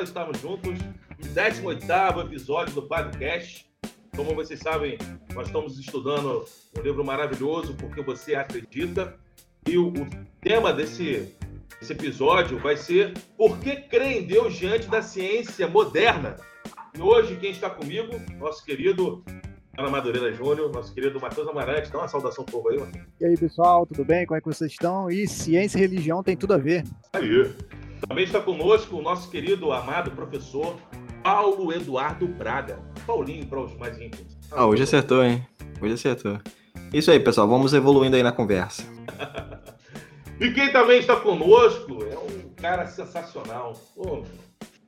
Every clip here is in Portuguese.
nós estamos juntos. 18 episódio do podcast. Como vocês sabem, nós estamos estudando um livro maravilhoso, Porque Você Acredita. E o, o tema desse, desse episódio vai ser Por que crer em Deus diante da ciência moderna? E hoje, quem está comigo, nosso querido Ana Madureira Júnior, nosso querido Matheus Amarante. Dá uma saudação povo aí, mano. E aí, pessoal, tudo bem? Como é que vocês estão? E ciência e religião tem tudo a ver. Aí. Também está conosco o nosso querido, amado professor Paulo Eduardo Braga. Paulinho para os mais íntimos. Ah, hoje acertou, hein? Hoje acertou. Isso aí, pessoal. Vamos evoluindo aí na conversa. e quem também está conosco é um cara sensacional. Pô,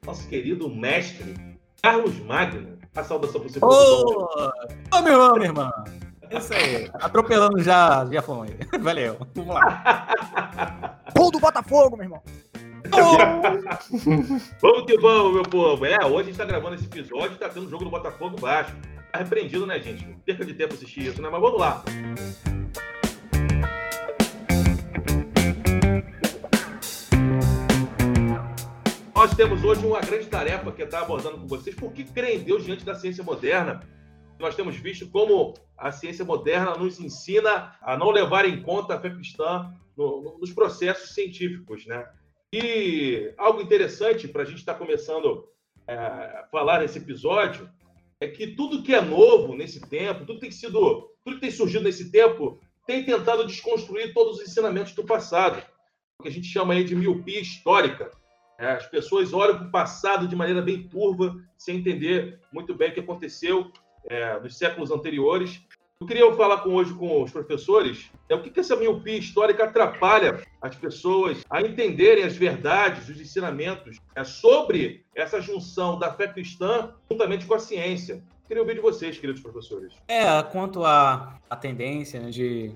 nosso querido mestre, Carlos Magno. A saudação para você. Ô, oh, meu irmão, minha irmã. Isso aí. Atropelando já, já foi. Valeu. Vamos lá. Gol do Botafogo, meu irmão. Vamos que vamos, meu povo. É, hoje a gente tá gravando esse episódio, tá tendo jogo do Botafogo baixo. Tá repreendido, né, gente? Perca de tempo assistir isso, né? Mas vamos lá. Nós temos hoje uma grande tarefa que está abordando com vocês. Por que crer em Deus diante da ciência moderna? Nós temos visto como a ciência moderna nos ensina a não levar em conta a fé cristã no, nos processos científicos, né? E algo interessante para a gente estar tá começando é, a falar nesse episódio é que tudo que é novo nesse tempo, tudo que tem sido, tudo que tem surgido nesse tempo, tem tentado desconstruir todos os ensinamentos do passado, o que a gente chama aí de miopia histórica. É, as pessoas olham para o passado de maneira bem turva, sem entender muito bem o que aconteceu é, nos séculos anteriores eu queria falar com, hoje com os professores é o que, que essa miopia histórica atrapalha as pessoas a entenderem as verdades, os ensinamentos é, sobre essa junção da fé cristã juntamente com a ciência. Eu queria ouvir de vocês, queridos professores. É, quanto à, tendência né, de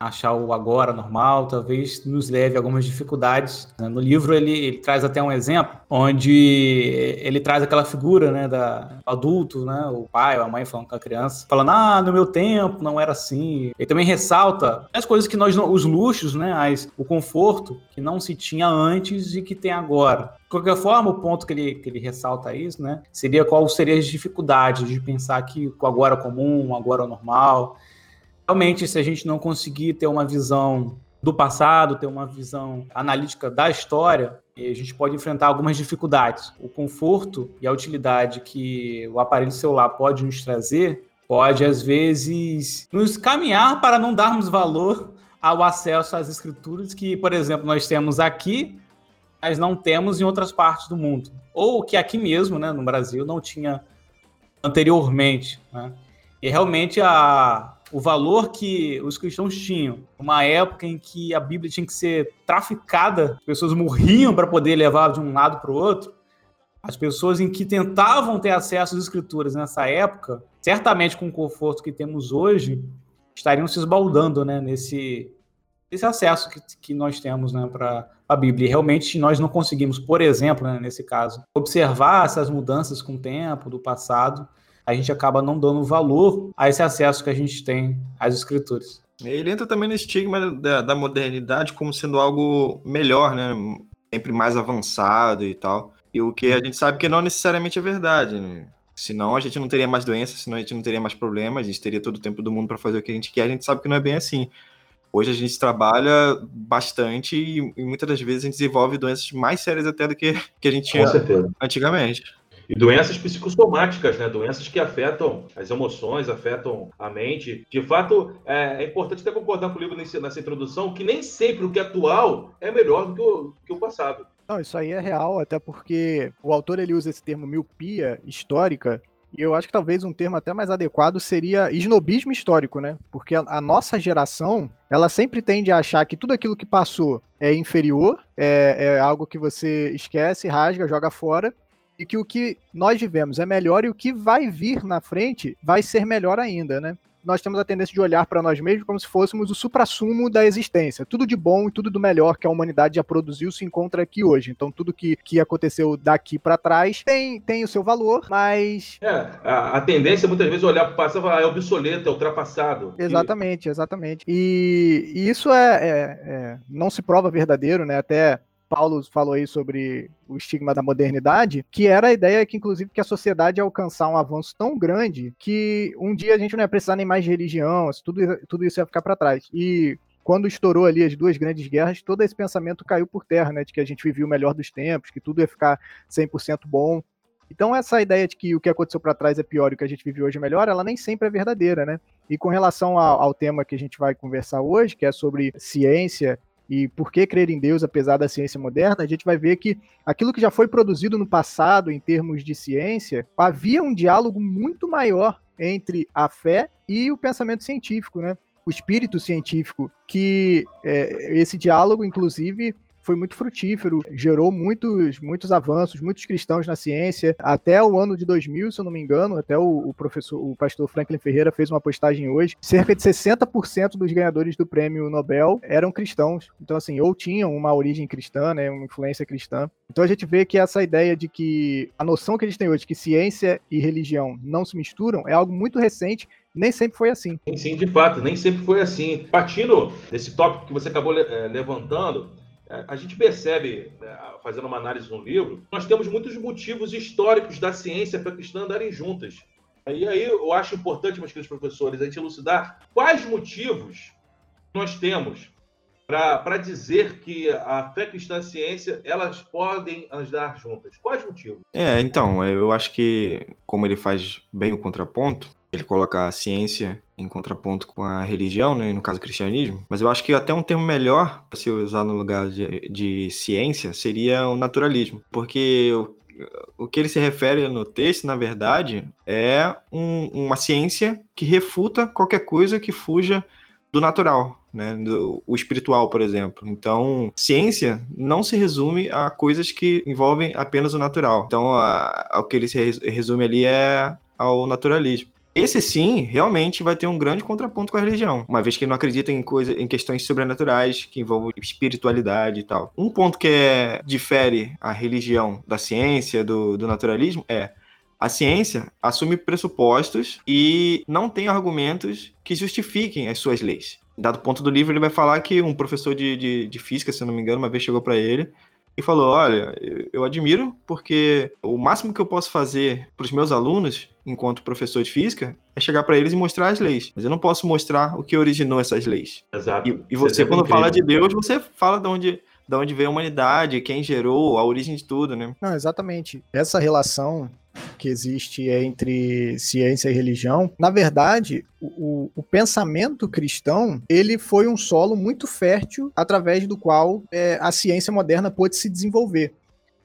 achar o agora normal, talvez nos leve a algumas dificuldades. Né? No livro ele, ele, traz até um exemplo onde ele traz aquela figura, né, da adulto, né, o pai ou a mãe falando com a criança, falando: "Ah, no meu tempo não era assim". Ele também ressalta as coisas que nós os luxos, né, as, o conforto que não se tinha antes e que tem agora. De qualquer forma, o ponto que ele, que ele ressalta isso, né, seria qual seria as dificuldades de pensar que o agora comum, o agora normal, realmente, se a gente não conseguir ter uma visão do passado, ter uma visão analítica da história, a gente pode enfrentar algumas dificuldades. O conforto e a utilidade que o aparelho celular pode nos trazer pode, às vezes, nos caminhar para não darmos valor ao acesso às escrituras que, por exemplo, nós temos aqui, mas não temos em outras partes do mundo. Ou que aqui mesmo, né, no Brasil, não tinha anteriormente. Né? E realmente a, o valor que os cristãos tinham, uma época em que a Bíblia tinha que ser traficada, as pessoas morriam para poder levar de um lado para o outro. As pessoas em que tentavam ter acesso às escrituras nessa época, certamente com o conforto que temos hoje, estariam se esbaldando né, nesse, nesse acesso que, que nós temos né, para a Bíblia. E realmente nós não conseguimos, por exemplo, né, nesse caso, observar essas mudanças com o tempo, do passado, a gente acaba não dando valor a esse acesso que a gente tem às escrituras. Ele entra também no estigma da, da modernidade como sendo algo melhor, né? Sempre mais avançado e tal. E o que a gente sabe que não necessariamente é verdade, né? Senão a gente não teria mais doenças, senão a gente não teria mais problemas, a gente teria todo o tempo do mundo para fazer o que a gente quer, a gente sabe que não é bem assim. Hoje a gente trabalha bastante e, e muitas das vezes a gente desenvolve doenças mais sérias até do que, que a gente tinha antigamente. E doenças psicossomáticas, né? Doenças que afetam as emoções, afetam a mente. De fato, é, é importante até concordar comigo nesse, nessa introdução que nem sempre o que é atual é melhor do que o, que o passado. Não, isso aí é real, até porque o autor ele usa esse termo miopia histórica e eu acho que talvez um termo até mais adequado seria esnobismo histórico, né? Porque a, a, nossa geração, ela sempre tende a achar que tudo aquilo que passou é inferior, é, é algo que você esquece, rasga, joga fora, e que o que nós vivemos é melhor e o que vai vir na frente vai ser melhor ainda, né? Nós temos a tendência de olhar para nós mesmos como se fôssemos o suprassumo da existência. Tudo de bom e tudo do melhor que a humanidade já produziu se encontra aqui hoje. Então, tudo que, que aconteceu daqui para trás tem, tem o seu valor, mas. É, a, a tendência muitas vezes é olhar para o passado e falar, ah, é obsoleto, é ultrapassado. Exatamente, exatamente. E, e isso é, é, é, não se prova verdadeiro, né? Até Paulo falou aí sobre o estigma da modernidade, que era a ideia que, inclusive, que a sociedade ia alcançar um avanço tão grande que um dia a gente não ia precisar nem mais de religião, tudo, tudo isso ia ficar para trás. E quando estourou ali as duas grandes guerras, todo esse pensamento caiu por terra, né? De que a gente vivia o melhor dos tempos, que tudo ia ficar 100% bom. Então, essa ideia de que o que aconteceu para trás é pior e o que a gente vive hoje é melhor, ela nem sempre é verdadeira, né? E com relação ao, ao tema que a gente vai conversar hoje, que é sobre ciência e por que crer em Deus apesar da ciência moderna, a gente vai ver que aquilo que já foi produzido no passado em termos de ciência, havia um diálogo muito maior entre a fé e o pensamento científico, né? O espírito científico, que é, esse diálogo, inclusive, foi muito frutífero, gerou muitos, muitos avanços, muitos cristãos na ciência. Até o ano de 2000, se eu não me engano, até o, o professor, o pastor Franklin Ferreira fez uma postagem hoje, cerca de 60% dos ganhadores do prêmio Nobel eram cristãos. Então, assim, ou tinham uma origem cristã, né, uma influência cristã. Então a gente vê que essa ideia de que a noção que eles têm hoje, que ciência e religião não se misturam, é algo muito recente nem sempre foi assim. Sim, de fato, nem sempre foi assim. Partindo desse tópico que você acabou eh, levantando, a gente percebe, né, fazendo uma análise no livro, nós temos muitos motivos históricos da ciência para cristã andarem juntas. E aí eu acho importante, meus queridos professores, a gente elucidar quais motivos nós temos para dizer que a fé cristã e a ciência elas podem andar juntas. Quais motivos? É, então, eu acho que, como ele faz bem o contraponto, ele coloca a ciência em contraponto com a religião, né, no caso o cristianismo, mas eu acho que até um termo melhor para se usar no lugar de, de ciência seria o naturalismo, porque o, o que ele se refere no texto, na verdade, é um, uma ciência que refuta qualquer coisa que fuja do natural, né, do, o espiritual, por exemplo. Então, ciência não se resume a coisas que envolvem apenas o natural. Então, a, a, o que ele se resume ali é ao naturalismo. Esse sim, realmente vai ter um grande contraponto com a religião, uma vez que ele não acredita em coisa, em questões sobrenaturais que envolvem espiritualidade e tal. Um ponto que é, difere a religião da ciência, do, do naturalismo, é a ciência assume pressupostos e não tem argumentos que justifiquem as suas leis. Dado ponto do livro, ele vai falar que um professor de, de, de física, se não me engano, uma vez chegou para ele e falou: Olha, eu admiro porque o máximo que eu posso fazer para os meus alunos, enquanto professor de física, é chegar para eles e mostrar as leis. Mas eu não posso mostrar o que originou essas leis. Exato. E, e você, quando fala de Deus, você fala de onde, de onde veio a humanidade, quem gerou, a origem de tudo, né? Não, exatamente. Essa relação que existe entre ciência e religião, na verdade, o, o, pensamento cristão ele foi um solo muito fértil através do qual é, a ciência moderna pôde se desenvolver.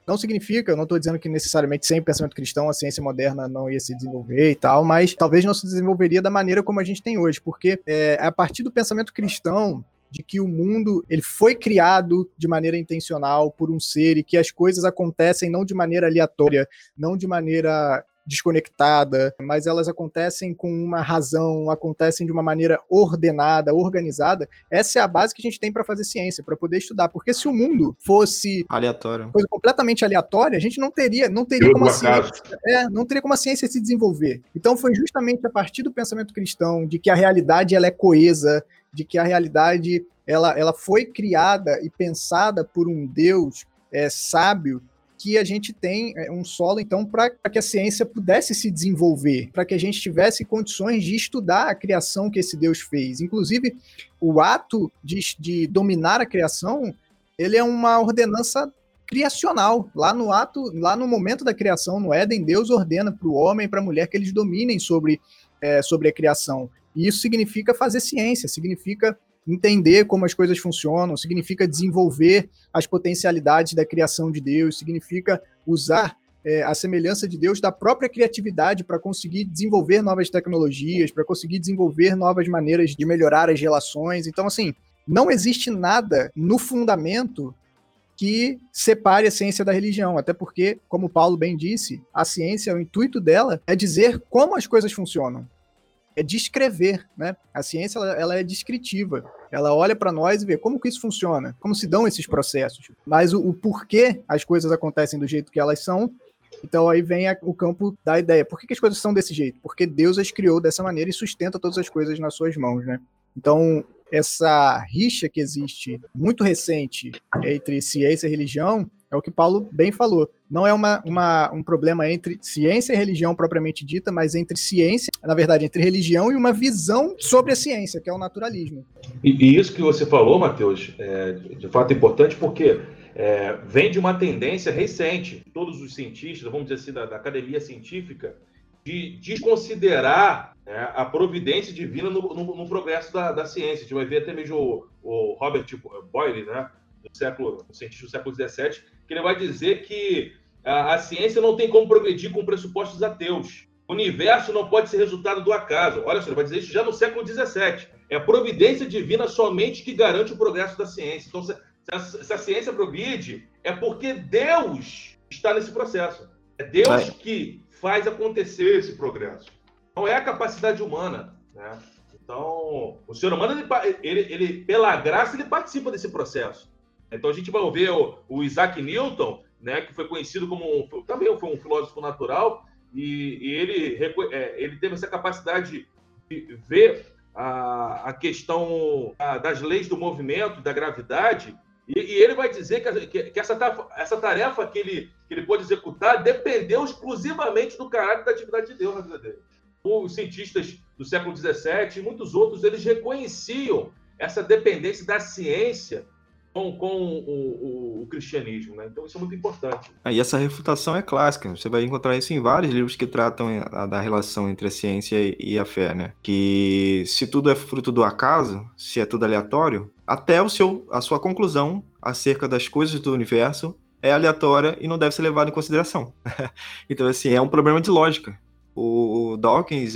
Não significa, eu não estou dizendo que necessariamente sem pensamento cristão a ciência moderna não ia se desenvolver e tal, mas talvez não se desenvolveria da maneira como a gente tem hoje, porque é, a partir do pensamento cristão de que o mundo ele foi criado de maneira intencional por um ser e que as coisas acontecem não de maneira aleatória, não de maneira desconectada, mas elas acontecem com uma razão, acontecem de uma maneira ordenada, organizada. Essa é a base que a gente tem para fazer ciência, para poder estudar. Porque se o mundo fosse aleatório, coisa completamente aleatória, a gente não teria, não teria como a ciência, é, não teria como a ciência se desenvolver. Então foi justamente a partir do pensamento cristão de que a realidade ela é coesa, de que a realidade ela, ela foi criada e pensada por um Deus é, sábio que a gente tem é, um solo, então, para que a ciência pudesse se desenvolver, para que a gente tivesse condições de estudar a criação que esse Deus fez. Inclusive, o ato de, de dominar a criação, ele é uma ordenança criacional. Lá no ato, lá no momento da criação, no Éden, Deus ordena para o homem e para a mulher que eles dominem sobre, é, sobre a criação. E isso significa fazer ciência, significa entender como as coisas funcionam, significa desenvolver as potencialidades da criação de Deus, significa usar é, a semelhança de Deus da própria criatividade para conseguir desenvolver novas tecnologias, para conseguir desenvolver novas maneiras de melhorar as relações. Então, assim, não existe nada no fundamento que separe a ciência da religião, até porque, como Paulo bem disse, a ciência, o intuito dela é dizer como as coisas funcionam é descrever, né? A ciência ela, ela é descritiva. Ela olha para nós e vê como que isso funciona, como se dão esses processos. Mas o, o porquê as coisas acontecem do jeito que elas são, então aí vem a, o campo da ideia. Por que, que, as coisas são desse jeito? Porque Deus as criou dessa maneira e sustenta todas as coisas nas suas mãos, né? Então, essa rixa que existe muito recente entre ciência e religião é o que Paulo bem falou. Não é uma, uma, um problema entre ciência e religião propriamente dita, mas entre ciência, na verdade, entre religião e uma visão sobre a ciência, que é o naturalismo. E, e isso que você falou, Matheus, é de fato importante porque é, vem de uma tendência recente, todos os cientistas, vamos dizer assim, da, da academia científica, de desconsiderar é, a providência divina no, no, no progresso da, da, ciência. A gente vai ver até mesmo o, o Robert Boyle, né, do século, um cientista do século XVII, que ele vai dizer que a, a ciência não tem como progredir com pressupostos ateus. O universo não pode ser resultado do acaso. Olha só, ele vai dizer isso já no século XVII. É a providência divina somente que garante o progresso da ciência. Então, se a, se a ciência progride, é porque Deus está nesse processo. É Deus que faz acontecer esse progresso. Não é a capacidade humana. Né? Então, o ser humano, ele, ele, ele, pela graça, ele participa desse processo. Então a gente vai ver o, o Isaac Newton, né, que foi conhecido como um, também foi um filósofo natural, e, e ele, é, ele teve essa capacidade de ver a, a questão das leis do movimento, da gravidade, e, e ele vai dizer que, que, que, essa, tarefa, essa tarefa que ele, que ele pôde executar dependeu exclusivamente do caráter da atividade de Deus na vida dele. Os cientistas do século XVII e muitos outros, eles reconheciam essa dependência da ciência com, com o, o, o, cristianismo. Né? Então, isso é muito importante. Ah, e essa refutação é clássica. Você vai encontrar isso em vários livros que tratam a, da relação entre a ciência e, e a fé. Né? Que se tudo é fruto do acaso, se é tudo aleatório, até o seu, a sua conclusão acerca das coisas do universo é aleatória e não deve ser levada em consideração. então, assim, é um problema de lógica o Dawkins,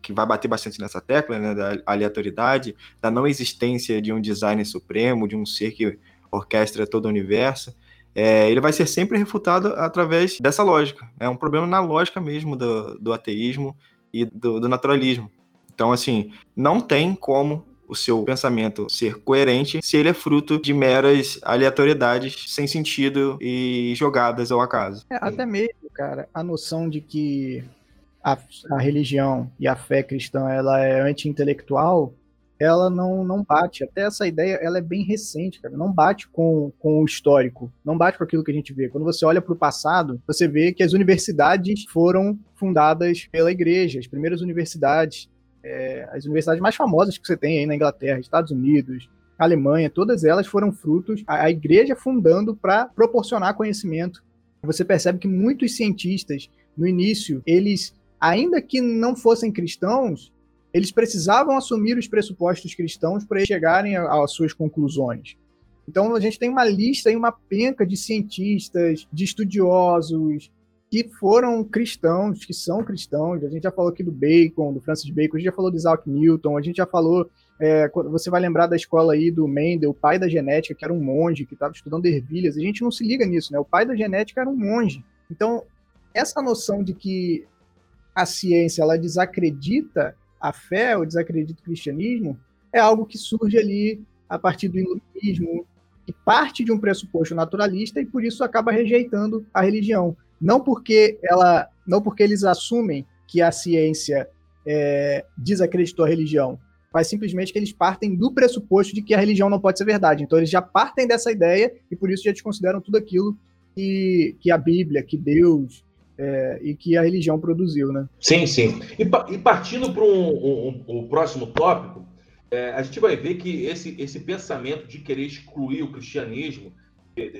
que vai bater bastante nessa tecla, né, da aleatoriedade, da não existência de um designer supremo, de um ser que orquestra todo o universo, é, ele vai ser sempre refutado através dessa lógica. É um problema na lógica mesmo do, do ateísmo e do, do naturalismo. Então, assim, não tem como o seu pensamento ser coerente se ele é fruto de meras aleatoriedades sem sentido e jogadas ao acaso. É, até mesmo, cara, a noção de que a, a religião e a fé cristã ela é anti-intelectual, ela não, não bate. Até essa ideia ela é bem recente, cara. Não bate com, com o histórico, não bate com aquilo que a gente vê. Quando você olha para o passado, você vê que as universidades foram fundadas pela igreja, as primeiras universidades, é, as universidades mais famosas que você tem aí na Inglaterra, Estados Unidos, Alemanha, todas elas foram frutos a, a igreja fundando para proporcionar conhecimento. Você percebe que muitos cientistas no início eles ainda que não fossem cristãos, eles precisavam assumir os pressupostos cristãos para chegarem às suas conclusões. Então a gente tem uma lista e uma penca de cientistas, de estudiosos que foram cristãos, que são cristãos. A gente já falou aqui do Bacon, do Francis Bacon, a gente já falou do Isaac Newton, a gente já falou. É, você vai lembrar da escola aí do Mendel, o pai da genética, que era um monge, que estava estudando ervilhas. A gente não se liga nisso, né? O pai da genética era um monge. Então, essa noção de que a ciência ela desacredita a fé ou desacredita o cristianismo, é algo que surge ali a partir do iluminismo, que parte de um pressuposto naturalista e por isso acaba rejeitando a religião. Não porque ela, não porque eles assumem que a ciência é, desacreditou a religião, mas simplesmente que eles partem do pressuposto de que a religião não pode ser verdade. Então eles já partem dessa ideia e por isso já desconsideram tudo aquilo que, que a Bíblia, que Deus, é, e que a religião produziu, né? Sim, sim. E, e partindo para um, um, um, próximo tópico, é, a gente vai ver que esse, esse pensamento de querer excluir o cristianismo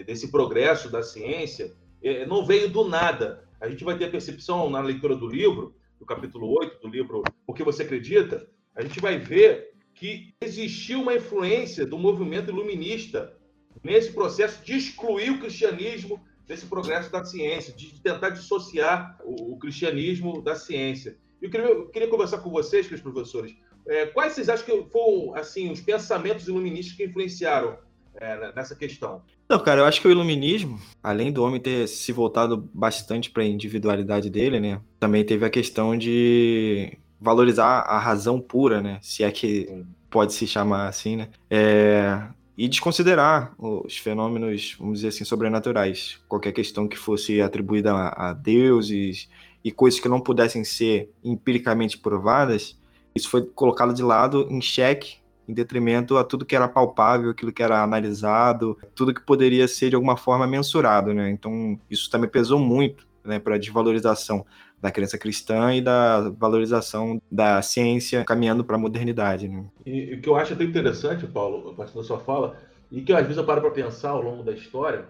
desse progresso da ciência é, não veio do nada. A gente vai ter a percepção na leitura do livro, do capítulo 8 do livro O que você acredita, a gente vai ver que existiu uma influência do movimento iluminista nesse processo de excluir o cristianismo desse progresso da ciência, de tentar dissociar o, o cristianismo da ciência. Eu queria, eu queria conversar com vocês, os professores, é, quais vocês acham que foram assim os pensamentos iluministas que influenciaram é, nessa questão? Não, cara, eu acho que o iluminismo, além do homem ter se voltado bastante para a individualidade dele, né, também teve a questão de valorizar a razão pura, né, se é que pode se chamar assim, né, é, e desconsiderar os fenômenos, vamos dizer assim, sobrenaturais. Qualquer questão que fosse atribuída a, deuses e coisas que não pudessem ser empiricamente provadas, isso foi colocado de lado em xeque em detrimento a tudo que era palpável, aquilo que era analisado, tudo que poderia ser de alguma forma mensurado, né? Então, isso também pesou muito, né, para a desvalorização da crença cristã e da valorização da ciência caminhando para a modernidade. Né? E o que eu acho até interessante, Paulo, a partir da sua fala, e que às vezes eu paro para pensar ao longo da história,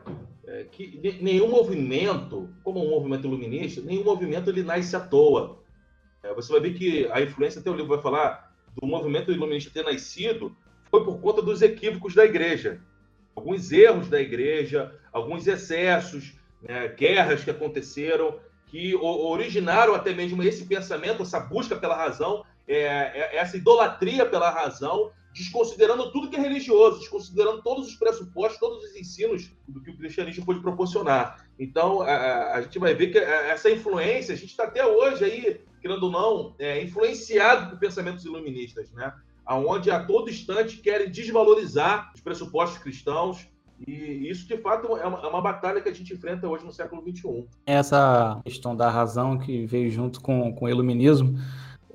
é que nenhum movimento, como um movimento iluminista, nenhum movimento ele nasce à toa. É, você vai ver que a influência, até o livro vai falar, do movimento iluminista ter nascido foi por conta dos equívocos da igreja. Alguns erros da igreja, alguns excessos, né, guerras que aconteceram, que originaram até mesmo esse pensamento, essa busca pela razão, é, é, essa idolatria pela razão, desconsiderando tudo que é religioso, desconsiderando todos os pressupostos, todos os ensinos do que o cristianismo pode proporcionar. Então, a, a gente vai ver que essa influência, a gente está até hoje aí, querendo ou não, é, influenciado por pensamentos iluministas, né? Onde a todo instante querem desvalorizar os pressupostos cristãos, e isso, de fato, é uma, é uma, batalha que a gente enfrenta hoje no século XXI. Essa questão da razão que veio junto com, com o iluminismo,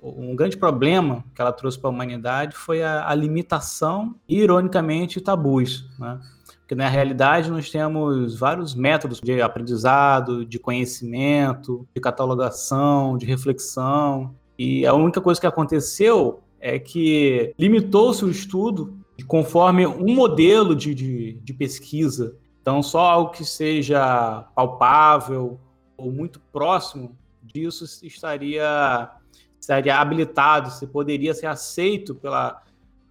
um grande problema que ela trouxe para a humanidade foi a, a, limitação e, ironicamente, tabus. Né? Porque, na realidade, nós temos vários métodos de aprendizado, de conhecimento, de catalogação, de reflexão, e a única coisa que aconteceu é que limitou-se o estudo conforme um modelo de, de, de pesquisa. Então, só algo que seja palpável ou muito próximo disso estaria, estaria habilitado, se poderia ser aceito pela,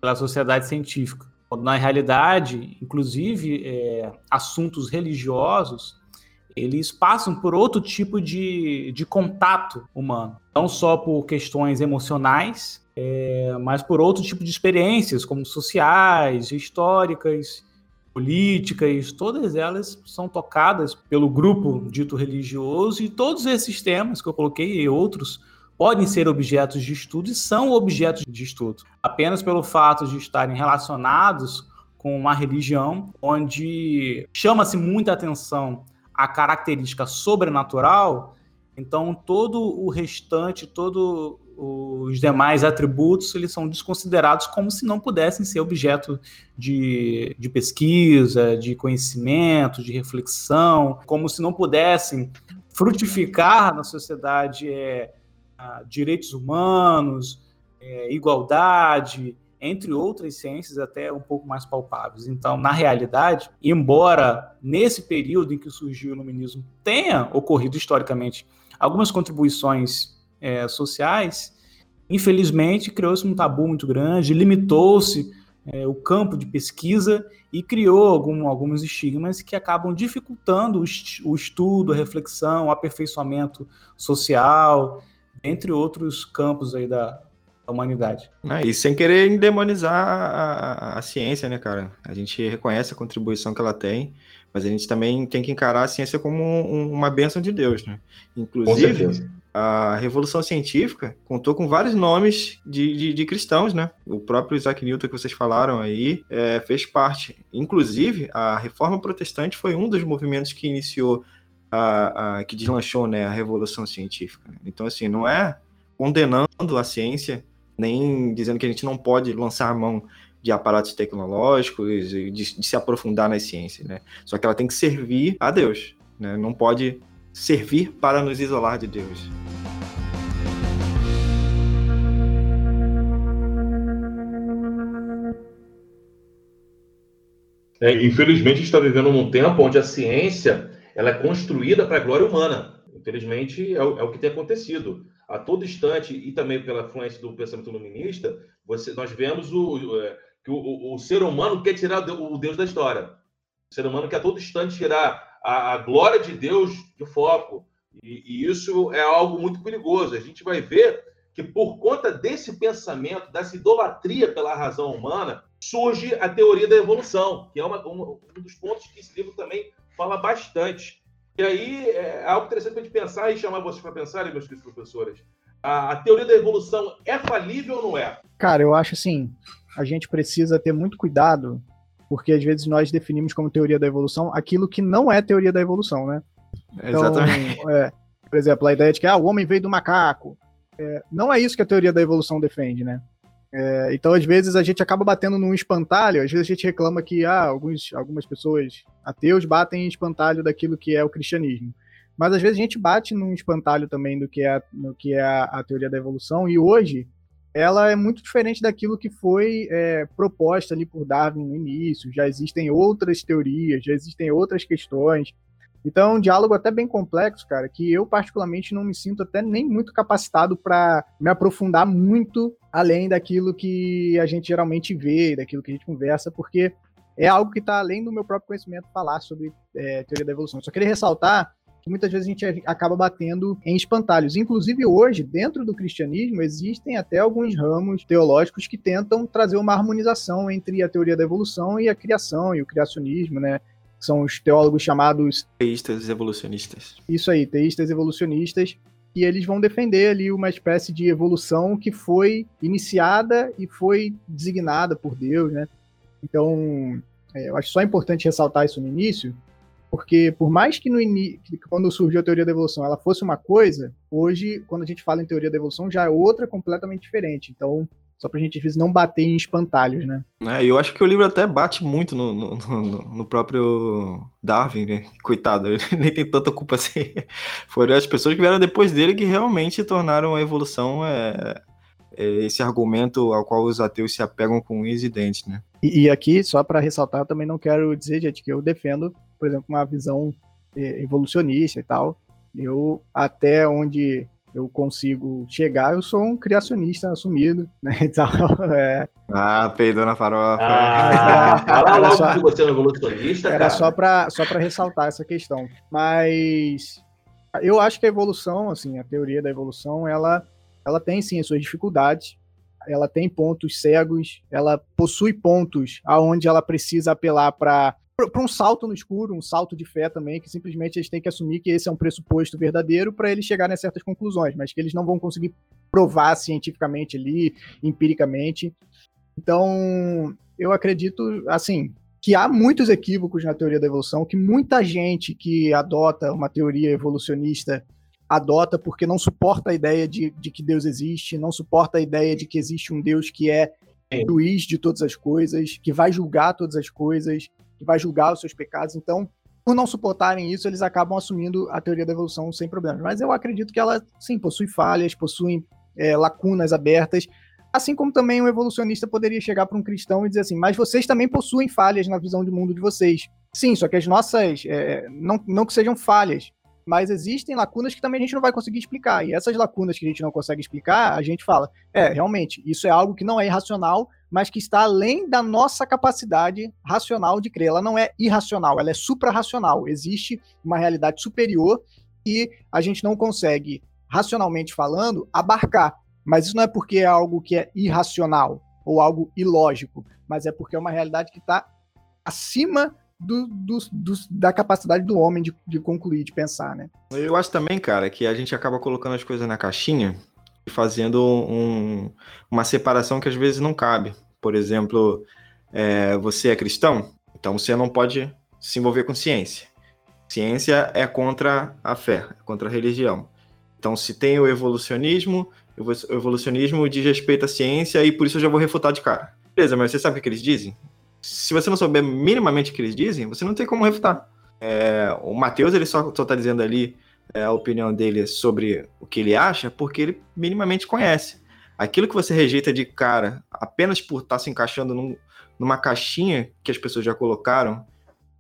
pela sociedade científica. Na realidade, inclusive, é, assuntos religiosos, eles passam por outro tipo de, de contato humano. Não só por questões emocionais, é, mas por outro tipo de experiências, como sociais, históricas, políticas, todas elas são tocadas pelo grupo dito religioso e todos esses temas que eu coloquei e outros podem ser objetos de estudo e são objetos de estudo. Apenas pelo fato de estarem relacionados com uma religião onde chama-se muita atenção a característica sobrenatural, então todo o restante, todo os demais atributos eles são desconsiderados como se não pudessem ser objeto de, de pesquisa, de conhecimento, de reflexão, como se não pudessem frutificar na sociedade é, direitos humanos, é, igualdade, entre outras ciências até um pouco mais palpáveis. Então, na realidade, embora nesse período em que surgiu o iluminismo tenha ocorrido historicamente algumas contribuições é, sociais, infelizmente criou-se um tabu muito grande, limitou-se é, o campo de pesquisa e criou algum, alguns estigmas que acabam dificultando o, o estudo, a reflexão, o aperfeiçoamento social, entre outros campos aí da, da humanidade. Ah, e sem querer endemonizar a, a, a, ciência, né, cara? A gente reconhece a contribuição que ela tem, mas a gente também tem que encarar a ciência como um, uma bênção de Deus, né? Inclusive, a Revolução Científica contou com vários nomes de, de, de, cristãos, né? O próprio Isaac Newton que vocês falaram aí é, fez parte. Inclusive, a Reforma Protestante foi um dos movimentos que iniciou, a, a que deslanchou né, a Revolução Científica. Então, assim, não é condenando a ciência, nem dizendo que a gente não pode lançar mão de aparatos tecnológicos, de, de se aprofundar nas ciências, né? Só que ela tem que servir a Deus, né? Não pode servir para nos isolar de Deus. É, infelizmente, a gente está vivendo num tempo onde a ciência ela é construída para a glória humana. Infelizmente, é o, é o, que tem acontecido. A todo instante, e também pela influência do pensamento iluminista, você, nós vemos o, é, que o, o, o, ser humano quer tirar o Deus da história. O ser humano quer a todo instante tirar a, a glória de Deus de foco. E, e isso é algo muito perigoso. A gente vai ver que, por conta desse pensamento, dessa idolatria pela razão humana, surge a teoria da evolução, que é uma, um, um dos pontos que esse livro também fala bastante. E aí é algo interessante para a gente pensar e chamar vocês para pensarem, meus queridos professores. A, a, teoria da evolução é falível ou não é? Cara, eu acho assim, a gente precisa ter muito cuidado, porque às vezes nós definimos como teoria da evolução aquilo que não é teoria da evolução, né? Então, Exatamente. É, por exemplo, a ideia de que ah, o homem veio do macaco. É, não é isso que a teoria da evolução defende, né? É, então, às vezes, a gente acaba batendo num espantalho, às vezes a gente reclama que ah, alguns, algumas pessoas ateus batem em espantalho daquilo que é o cristianismo. Mas às vezes a gente bate num espantalho também do que é, no que é a, a teoria da evolução, e hoje ela é muito diferente daquilo que foi é, proposta ali por Darwin no início. Já existem outras teorias, já existem outras questões. Então, é um diálogo até bem complexo, cara, que eu particularmente não me sinto até nem muito capacitado para me aprofundar muito além daquilo que a gente geralmente vê, daquilo que a gente conversa, porque é algo que está além do meu próprio conhecimento falar sobre é, teoria da evolução. Só queria ressaltar que muitas vezes a gente acaba batendo em espantalhos. Inclusive hoje, dentro do cristianismo, existem até alguns ramos teológicos que tentam trazer uma harmonização entre a teoria da evolução e a criação e o criacionismo, né? São os teólogos chamados teístas evolucionistas. Isso aí, teístas evolucionistas, e eles vão defender ali uma espécie de evolução que foi iniciada e foi designada por Deus, né? Então, é, eu acho só importante ressaltar isso no início, porque por mais que no início, quando surgiu a teoria da evolução, ela fosse uma coisa, hoje, quando a gente fala em teoria da evolução, já é outra completamente diferente. Então, só pra gente, às vezes, não bater em espantalhos, né? É, eu acho que o livro até bate muito no, no, no, no próprio Darwin, né? Coitado, ele nem tem tanta culpa assim. Foram as pessoas que vieram depois dele que realmente tornaram a evolução é, é esse argumento ao qual os ateus se apegam com unhas e dentes, né? E, e aqui, só para ressaltar, eu também não quero dizer, gente, que eu defendo, por exemplo, uma visão é, evolucionista e tal. Eu, até onde eu consigo chegar, eu sou um criacionista assumido, né? Então, é... Ah, peidou na farofa. Ah, fala logo só, que você é um evolucionista, Era cara. só para só ressaltar essa questão. Mas eu acho que a evolução, assim, a teoria da evolução, ela, ela tem sim as suas dificuldades, ela tem pontos cegos, ela possui pontos aonde ela precisa apelar para para um salto no escuro, um salto de fé também, que simplesmente eles têm que assumir que esse é um pressuposto verdadeiro para eles chegarem a certas conclusões, mas que eles não vão conseguir provar cientificamente ali, empiricamente. Então, eu acredito, assim, que há muitos equívocos na teoria da evolução, que muita gente que adota uma teoria evolucionista adota porque não suporta a ideia de, de que Deus existe, não suporta a ideia de que existe um Deus que é juiz de todas as coisas, que vai julgar todas as coisas, que vai julgar os seus pecados. Então, por não suportarem isso, eles acabam assumindo a teoria da evolução sem problemas. Mas eu acredito que ela, sim, possui falhas, possui é, lacunas abertas, assim como também um evolucionista poderia chegar para um cristão e dizer assim, mas vocês também possuem falhas na visão de mundo de vocês. Sim, só que as nossas, é, não, não que sejam falhas, mas existem lacunas que também a gente não vai conseguir explicar. E essas lacunas que a gente não consegue explicar, a gente fala, é, realmente, isso é algo que não é irracional, mas que está além da nossa capacidade racional de crer. Ela não é irracional, ela é suprarracional. Existe uma realidade superior e a gente não consegue, racionalmente falando, abarcar. Mas isso não é porque é algo que é irracional ou algo ilógico, mas é porque é uma realidade que está acima do, do, do, da capacidade do homem de, de concluir, de pensar, né? Eu acho também, cara, que a gente acaba colocando as coisas na caixinha e fazendo um, uma separação que às vezes não cabe. Por exemplo, é, você é cristão, então você não pode se envolver com ciência. Ciência é contra a fé, é contra a religião. Então, se tem o evolucionismo, o evolucionismo diz respeito à ciência e por isso eu já vou refutar de cara. Beleza, mas você sabe o que eles dizem? se você não souber minimamente o que eles dizem, você não tem como refutar. É, o Matheus ele só, está dizendo ali é, a opinião dele sobre o que ele acha porque ele minimamente conhece. Aquilo que você rejeita de cara apenas por estar tá se encaixando num, numa caixinha que as pessoas já colocaram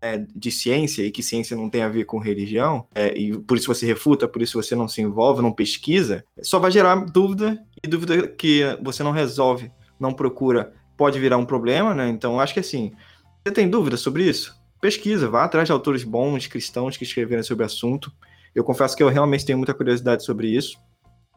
é, de ciência e que ciência não tem a ver com religião, é, e por isso você refuta, por isso você não se envolve, não pesquisa, só vai gerar dúvida e dúvida que você não resolve, não procura pode virar um problema, né? Então, acho que assim, você tem dúvida sobre isso? Pesquisa, vá atrás de autores bons, cristãos que escreveram sobre o assunto. Eu confesso que eu realmente tenho muita curiosidade sobre isso.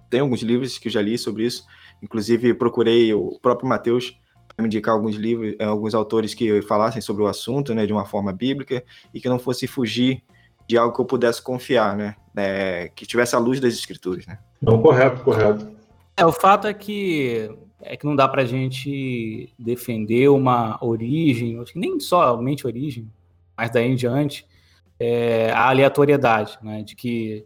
Tem alguns livros que eu já li sobre isso. Inclusive, procurei o próprio Mateus para me indicar alguns livros, eh, alguns autores que falassem sobre o assunto, né, de uma forma bíblica e que não fosse fugir de algo que eu pudesse confiar, né, é, que tivesse a luz das escrituras, né. Não, correto, correto. É, o fato é que é que não dá para a gente defender uma origem, nem somente origem, mas daí em diante, é, a aleatoriedade, né? De que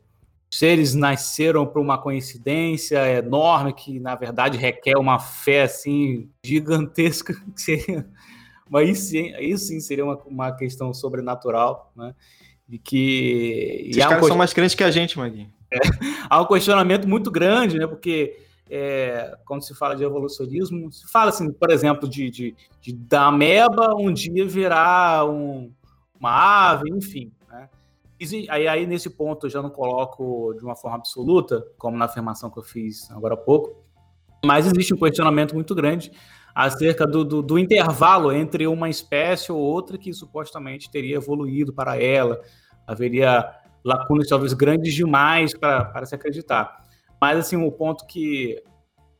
seres nasceram por uma coincidência enorme que, na verdade, requer uma fé assim gigantesca, que seria, mas isso, sim, sim seria uma, uma questão sobrenatural, né? De que. Esses caras são mais crentes que a gente, Magui. É, há um questionamento muito grande, né? Porque é, quando se fala de evolucionismo, se fala assim, por exemplo, de, de, de da ameba um dia virar um, uma ave, enfim. Aí, aí, nesse ponto, eu já não coloco de uma forma absoluta, como na afirmação que eu fiz agora há pouco, mas existe um questionamento muito grande acerca do, do, do intervalo entre uma espécie ou outra que supostamente teria evoluído para ela. Haveria lacunas talvez grandes demais para, para se acreditar. Mas, assim, o ponto que,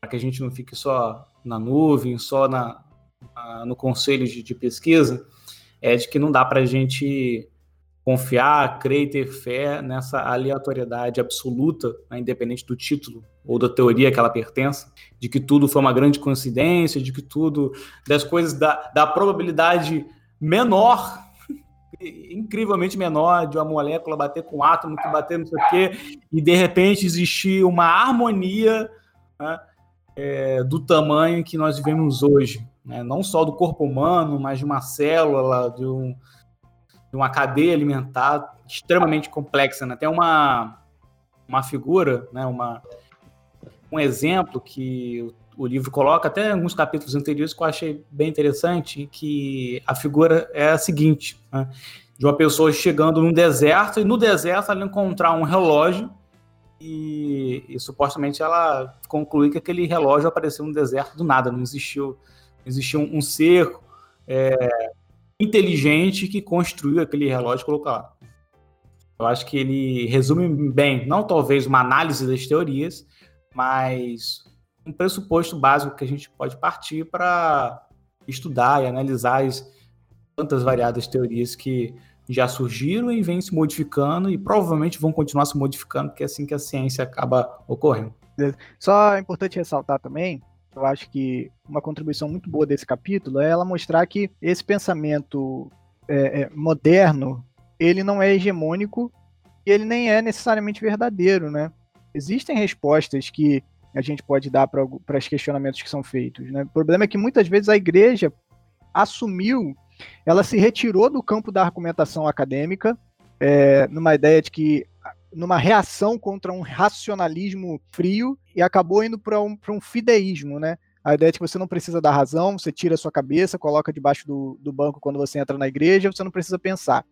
para que a gente não fique só na nuvem, só na, na no conselho de, de, pesquisa, é de que não dá para a gente confiar, crer e ter fé nessa aleatoriedade absoluta, né, independente do título ou da teoria que ela pertence, de que tudo foi uma grande coincidência, de que tudo, das coisas, da, da probabilidade menor incrivelmente menor de uma molécula bater com um átomo que bater não sei o quê, e de repente existir uma harmonia né, é, do tamanho que nós vivemos hoje. Né? Não só do corpo humano, mas de uma célula, de, um, de uma cadeia alimentar extremamente complexa. Né? Tem uma, uma figura, né, uma, um exemplo que o livro coloca, até alguns capítulos anteriores que eu achei bem interessante, que a figura é a seguinte, né? de uma pessoa chegando num deserto, e no deserto ela encontrar um relógio, e, e, supostamente ela conclui que aquele relógio apareceu no deserto do nada, não existiu, não existiu um, um ser é, inteligente que construiu aquele relógio e colocou lá. Eu acho que ele resume bem, não talvez uma análise das teorias, mas um pressuposto básico que a gente pode partir para estudar e analisar as tantas variadas teorias que já surgiram e vêm se modificando e provavelmente vão continuar se modificando, porque é assim que a ciência acaba ocorrendo. Só é importante ressaltar também, eu acho que uma contribuição muito boa desse capítulo é ela mostrar que esse pensamento é, é, moderno, ele não é hegemônico e ele nem é necessariamente verdadeiro, né? Existem respostas que a gente pode dar para os questionamentos que são feitos. Né? O problema é que muitas vezes a igreja assumiu, ela se retirou do campo da argumentação acadêmica, é, numa ideia de que numa reação contra um racionalismo frio e acabou indo para um, um fideísmo, né? A ideia de que você não precisa dar razão, você tira a sua cabeça, coloca debaixo do, do banco quando você entra na igreja, você não precisa pensar.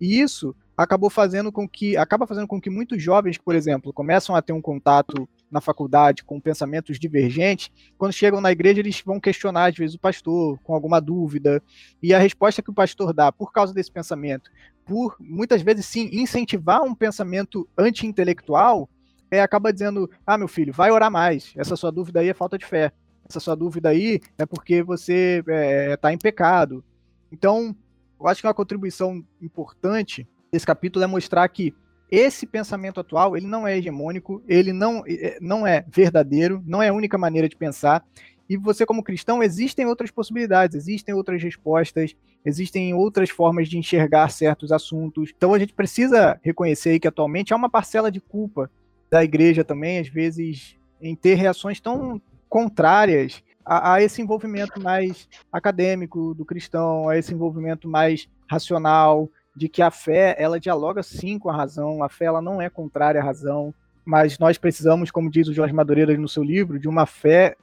E isso acabou fazendo com que acaba fazendo com que muitos jovens, por exemplo, começam a ter um contato na faculdade com pensamentos divergentes, quando chegam na igreja eles vão questionar às vezes o pastor com alguma dúvida, e a resposta que o pastor dá por causa desse pensamento, por muitas vezes sim incentivar um pensamento anti-intelectual, é, acaba dizendo: "Ah, meu filho, vai orar mais. Essa sua dúvida aí é falta de fé. Essa sua dúvida aí é porque você está é, tá em pecado". Então, eu acho que uma contribuição importante desse capítulo é mostrar que esse pensamento atual, ele não é hegemônico, ele não, é, não é verdadeiro, não é a única maneira de pensar. E você, como cristão, existem outras possibilidades, existem outras respostas, existem outras formas de enxergar certos assuntos. Então a gente precisa reconhecer que atualmente há uma parcela de culpa da igreja também, às vezes, em ter reações tão contrárias a, a, esse envolvimento mais acadêmico do cristão, a esse envolvimento mais racional, de que a fé ela dialoga sim com a razão, a fé ela não é contrária à razão, mas nós precisamos, como diz o Jorge Madureira no seu livro, de uma fé,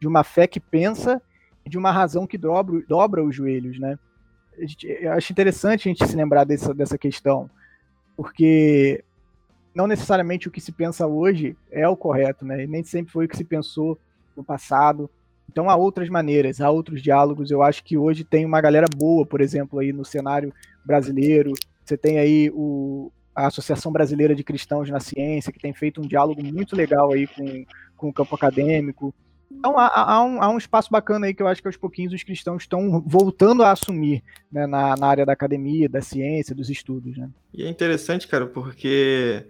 de uma fé que pensa de uma razão que dobra, dobra os joelhos, né? Eu acho interessante a gente se lembrar dessa, dessa questão, porque não necessariamente o que se pensa hoje é o correto, né? E nem sempre foi o que se pensou no passado. Então há outras maneiras, há outros diálogos. Eu acho que hoje tem uma galera boa, por exemplo, aí no cenário brasileiro. Você tem aí o, a Associação Brasileira de Cristãos na Ciência, que tem feito um diálogo muito legal aí com, com o campo acadêmico. Então há, há, um, há um espaço bacana aí que eu acho que aos pouquinhos os cristãos estão voltando a assumir né, na, na área da academia, da ciência, dos estudos. Né? E é interessante, cara, porque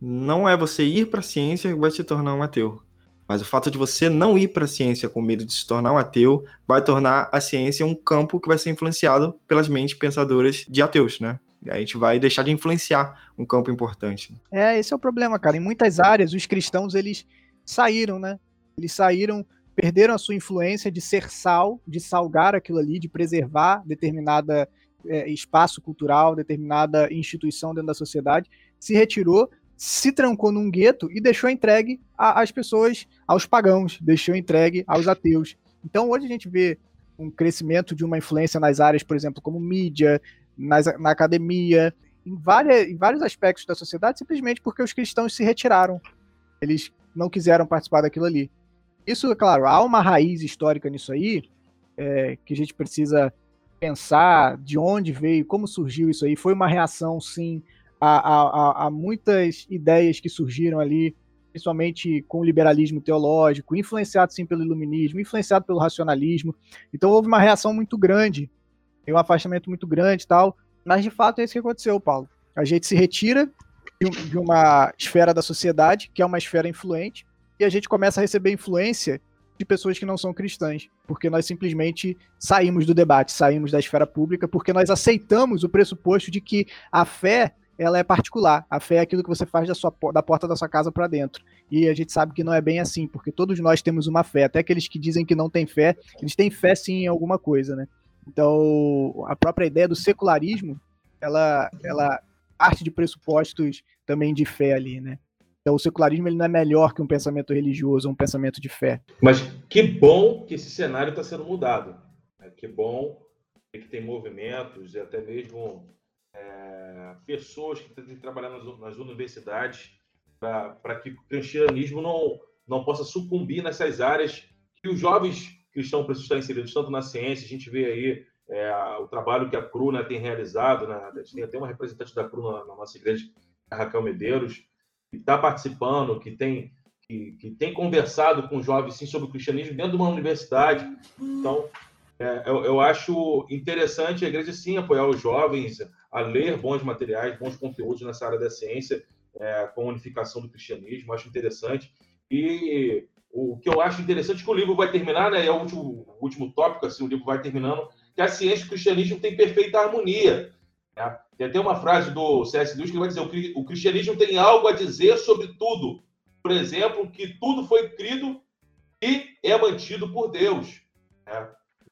não é você ir para a ciência que vai te tornar um ateu. Mas o fato de você não ir para a ciência com medo de se tornar um ateu vai tornar a ciência um campo que vai ser influenciado pelas mentes pensadoras de ateus, né? A gente vai deixar de influenciar um campo importante. É, esse é o problema, cara. Em muitas áreas, os cristãos, eles saíram, né? Eles saíram, perderam a sua influência de ser sal, de salgar aquilo ali, de preservar determinada é, espaço cultural, determinada instituição dentro da sociedade, se retirou, se trancou num gueto e deixou entregue às pessoas, aos pagãos, deixou entregue aos ateus. Então hoje a gente vê um crescimento de uma influência nas áreas, por exemplo, como mídia, nas, na academia, em, várias, em vários aspectos da sociedade, simplesmente porque os cristãos se retiraram. Eles não quiseram participar daquilo ali. Isso, claro, há uma raiz histórica nisso aí, é, que a gente precisa pensar de onde veio, como surgiu isso aí. Foi uma reação, sim, a, a, a muitas ideias que surgiram ali, principalmente com o liberalismo teológico, influenciado sim pelo iluminismo, influenciado pelo racionalismo. Então houve uma reação muito grande, tem um afastamento muito grande e tal. Mas de fato é isso que aconteceu, Paulo. A gente se retira de uma esfera da sociedade, que é uma esfera influente, e a gente começa a receber influência de pessoas que não são cristãs, porque nós simplesmente saímos do debate, saímos da esfera pública, porque nós aceitamos o pressuposto de que a fé ela é particular. A fé é aquilo que você faz da, sua, da porta da sua casa para dentro. E a gente sabe que não é bem assim, porque todos nós temos uma fé. Até aqueles que dizem que não têm fé, eles têm fé sim em alguma coisa, né? Então, a própria ideia do secularismo, ela, ela parte de pressupostos também de fé ali, né? Então, o secularismo ele não é melhor que um pensamento religioso, um pensamento de fé. Mas que bom que esse cenário está sendo mudado. Né? Que bom que tem movimentos e até mesmo é, pessoas que têm trabalhar nas, nas universidades para que o cristianismo não, não possa sucumbir nessas áreas que os jovens cristãos precisam estar inseridos, tanto na ciência, a gente vê aí é, o trabalho que a CRU né, tem realizado, né? a gente tem até uma representante da CRU na, na nossa igreja, a Raquel Medeiros, que está participando, que tem, que, que, tem conversado com jovens sim, sobre o cristianismo dentro de uma universidade. Então, é, eu, eu, acho interessante a igreja sim apoiar os jovens a ler bons materiais, bons conteúdos nessa área da ciência, é, com a unificação do cristianismo, acho interessante. E o que eu acho interessante é que o livro vai terminar, né? É o último, último tópico, assim, o livro vai terminando, que a ciência e o cristianismo têm perfeita harmonia. Né? Tem até uma frase do C.S. Lewis que vai dizer: o cristianismo tem algo a dizer sobre tudo. Por exemplo, que tudo foi crido e é mantido por Deus. Né?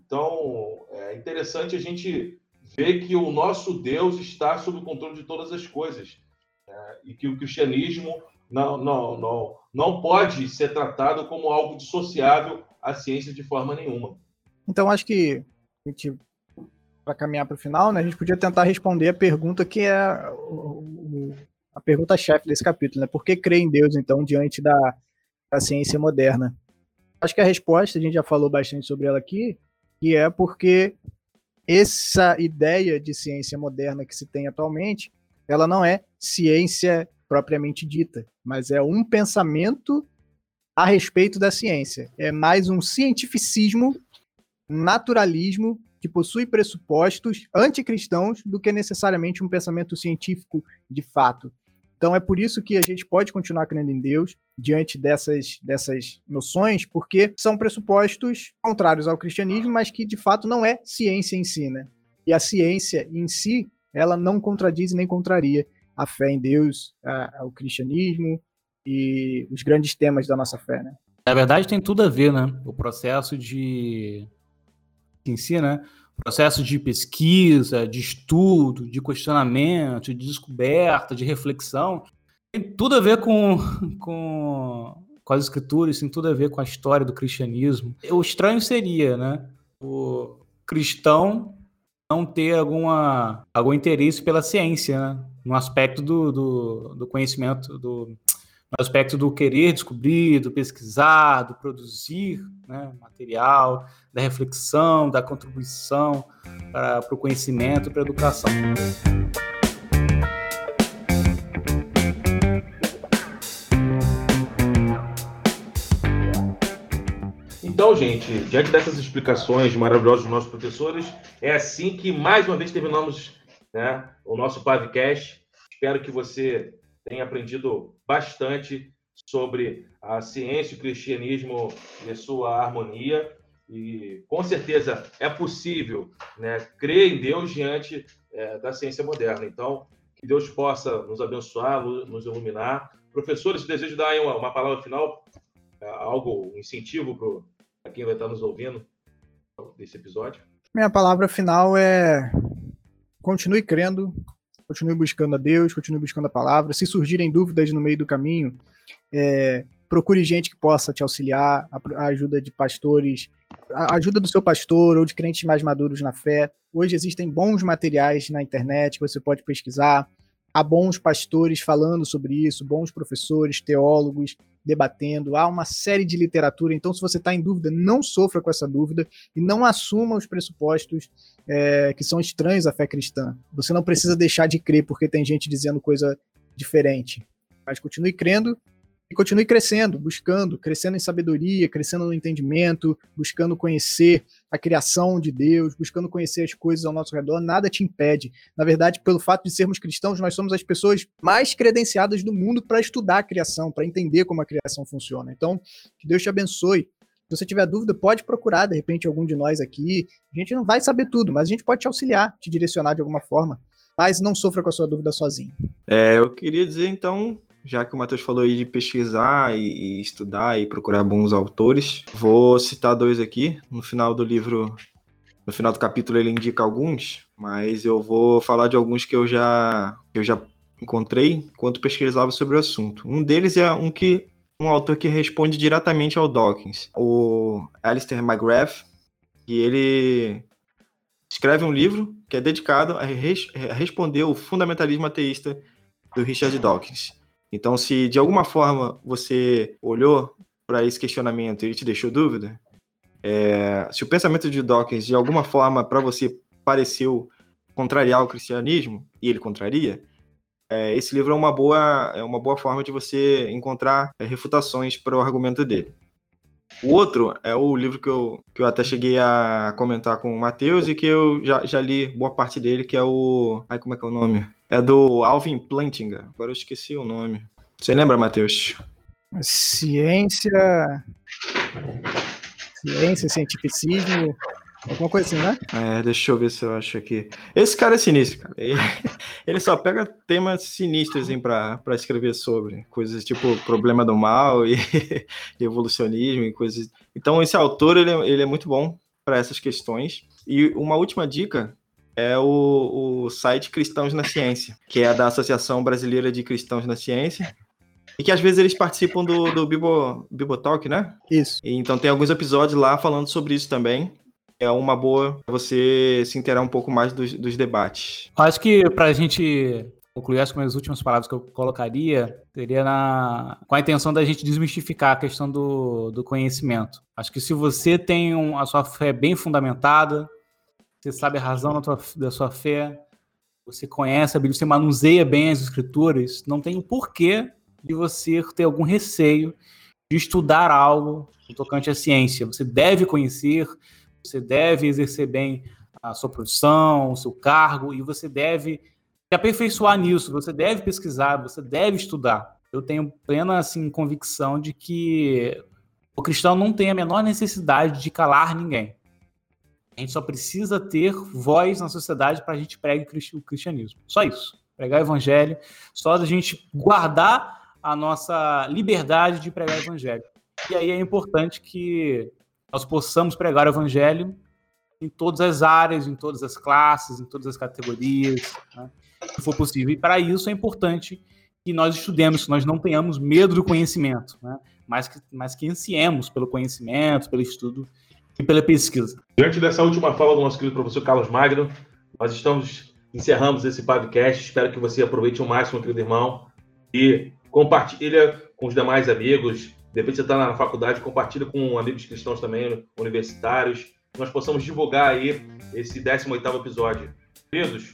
Então, é interessante a gente ver que o nosso Deus está sob o controle de todas as coisas né? e que o cristianismo não, não, não, não pode ser tratado como algo dissociável à ciência de forma nenhuma. Então, acho que a gente para caminhar para o final, né, a gente podia tentar responder a pergunta que é a pergunta-chefe desse capítulo, né? Por que crer em Deus, então, diante da, da ciência moderna? Acho que a resposta, a gente já falou bastante sobre ela aqui, que é porque essa ideia de ciência moderna que se tem atualmente, ela não é ciência propriamente dita, mas é um pensamento a respeito da ciência. É mais um cientificismo, naturalismo que possui pressupostos anticristãos do que necessariamente um pensamento científico de fato. Então é por isso que a gente pode continuar crendo em Deus diante dessas, dessas noções, porque são pressupostos contrários ao cristianismo, mas que de fato não é ciência em si, né? E a ciência em si, ela não contradiz nem contraria a fé em Deus, a, ao cristianismo e os grandes temas da nossa fé, né? Na verdade, tem tudo a ver, né? O processo de em si, né? Processo de pesquisa, de estudo, de questionamento, de descoberta, de reflexão, tem tudo a ver com, com, com as escrituras, tem tudo a ver com a história do cristianismo. O estranho seria, né? O cristão não ter alguma, algum interesse pela ciência, né? no aspecto do, do, do conhecimento, do, no aspecto do querer descobrir, do pesquisar, do produzir né, material, da reflexão, da contribuição para, o conhecimento para a educação. Então, gente, diante dessas explicações maravilhosas dos nossos professores, é assim que mais uma vez terminamos né, o nosso podcast. Espero que você tenha aprendido bastante sobre a ciência e o cristianismo e sua harmonia. E com certeza é possível né, crer em Deus diante é, da ciência moderna. Então, que Deus possa nos abençoar, nos iluminar. Professores, desejo dar uma, uma palavra final, é, algo, um incentivo para quem vai estar nos ouvindo desse episódio. Minha palavra final é continue crendo, continue buscando a Deus, continue buscando a palavra. Se surgirem dúvidas no meio do caminho, é, procure gente que possa te auxiliar, a ajuda de pastores, a ajuda do seu pastor ou de crentes mais maduros na fé. Hoje existem bons materiais na internet que você pode pesquisar. Há bons pastores falando sobre isso, bons professores, teólogos debatendo. Há uma série de literatura. Então, se você está em dúvida, não sofra com essa dúvida e não assuma os pressupostos é, que são estranhos à fé cristã. Você não precisa deixar de crer porque tem gente dizendo coisa diferente. Mas continue crendo e continue crescendo, buscando, crescendo em sabedoria, crescendo no entendimento, buscando conhecer a criação de Deus, buscando conhecer as coisas ao nosso redor, nada te impede. Na verdade, pelo fato de sermos cristãos, nós somos as pessoas mais credenciadas do mundo para estudar a criação, para entender como a criação funciona. Então, que Deus te abençoe. Se você tiver dúvida, pode procurar, de repente, algum de nós aqui. A gente não vai saber tudo, mas a gente pode te auxiliar, te direcionar de alguma forma. Mas não sofra com a sua dúvida sozinho. É, eu queria dizer, então, já que o Matheus falou aí de pesquisar e, e, estudar e procurar bons autores, vou citar dois aqui. No final do livro, no final do capítulo, ele indica alguns, mas eu vou falar de alguns que eu já, eu já encontrei enquanto pesquisava sobre o assunto. Um deles é um que um autor que responde diretamente ao Dawkins, o Alistair McGrath, e ele escreve um livro que é dedicado a, res, a responder o fundamentalismo ateísta do Richard Dawkins. Então, se de alguma forma você olhou para esse questionamento e te deixou dúvida, é, se o pensamento de Dawkins de alguma forma para você pareceu contrariar o cristianismo e ele contraria, é, esse livro é uma boa é uma boa forma de você encontrar é, refutações para o argumento dele. O outro é o livro que eu, que eu até cheguei a comentar com o Matheus e que eu já, já li boa parte dele, que é o. Ai, como é que é o nome? É do Alvin Plantinga. Agora eu esqueci o nome. Você lembra, Matheus? Ciência. Ciência, cientificismo. Alguma coisa assim, né? É, deixa eu ver se eu acho aqui. Esse cara é sinistro, cara. Ele, ele só pega temas sinistros assim, pra escrever sobre. Coisas tipo problema do mal e, e evolucionismo e coisas. Então, esse autor, ele, ele é muito bom para essas questões. E uma última dica é o, o site Cristãos na Ciência, que é da Associação Brasileira de Cristãos na Ciência. E que às vezes eles participam do, do Bibo, Bibotalk, né? Isso. E, então tem alguns episódios lá falando sobre isso também. É uma boa você se inteirar um pouco mais dos, dos debates. Acho que para a gente concluir as minhas últimas palavras que eu colocaria, seria na, com a intenção da gente desmistificar a questão do, do conhecimento. Acho que se você tem um, a sua fé bem fundamentada, você sabe a razão da, tua, da sua fé, você conhece a Bíblia, você manuseia bem as escrituras, não tem porquê de você ter algum receio de estudar algo tocante à ciência. Você deve conhecer, você deve exercer bem a sua profissão, o seu cargo, e você deve se aperfeiçoar nisso, você deve pesquisar, você deve estudar. Eu tenho plena assim, convicção de que o cristão não tem a menor necessidade de calar ninguém. A gente só precisa ter voz na sociedade para a gente pregar o cristianismo. Só isso. Pregar o evangelho, só da gente guardar a nossa liberdade de pregar o evangelho. E aí é importante que nós possamos pregar o evangelho em todas as áreas, em todas as classes, em todas as categorias, né? se for possível. E para isso é importante que nós estudemos, que nós não tenhamos medo do conhecimento, né? mas, que, mas que ansiemos pelo conhecimento, pelo estudo e pela pesquisa. Diante dessa última fala do nosso querido professor Carlos Magno, nós estamos encerramos esse podcast. Espero que você aproveite o máximo, querido irmão, e compartilha com os demais amigos. De repente você está na faculdade, compartilha com amigos cristãos também, universitários. Nós possamos divulgar aí esse 18º episódio. Queridos,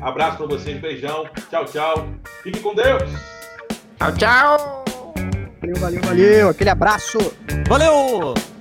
abraço para vocês, beijão, tchau, tchau. Fique com Deus. Tchau, tchau. Valeu, valeu, valeu. Aquele abraço. Valeu!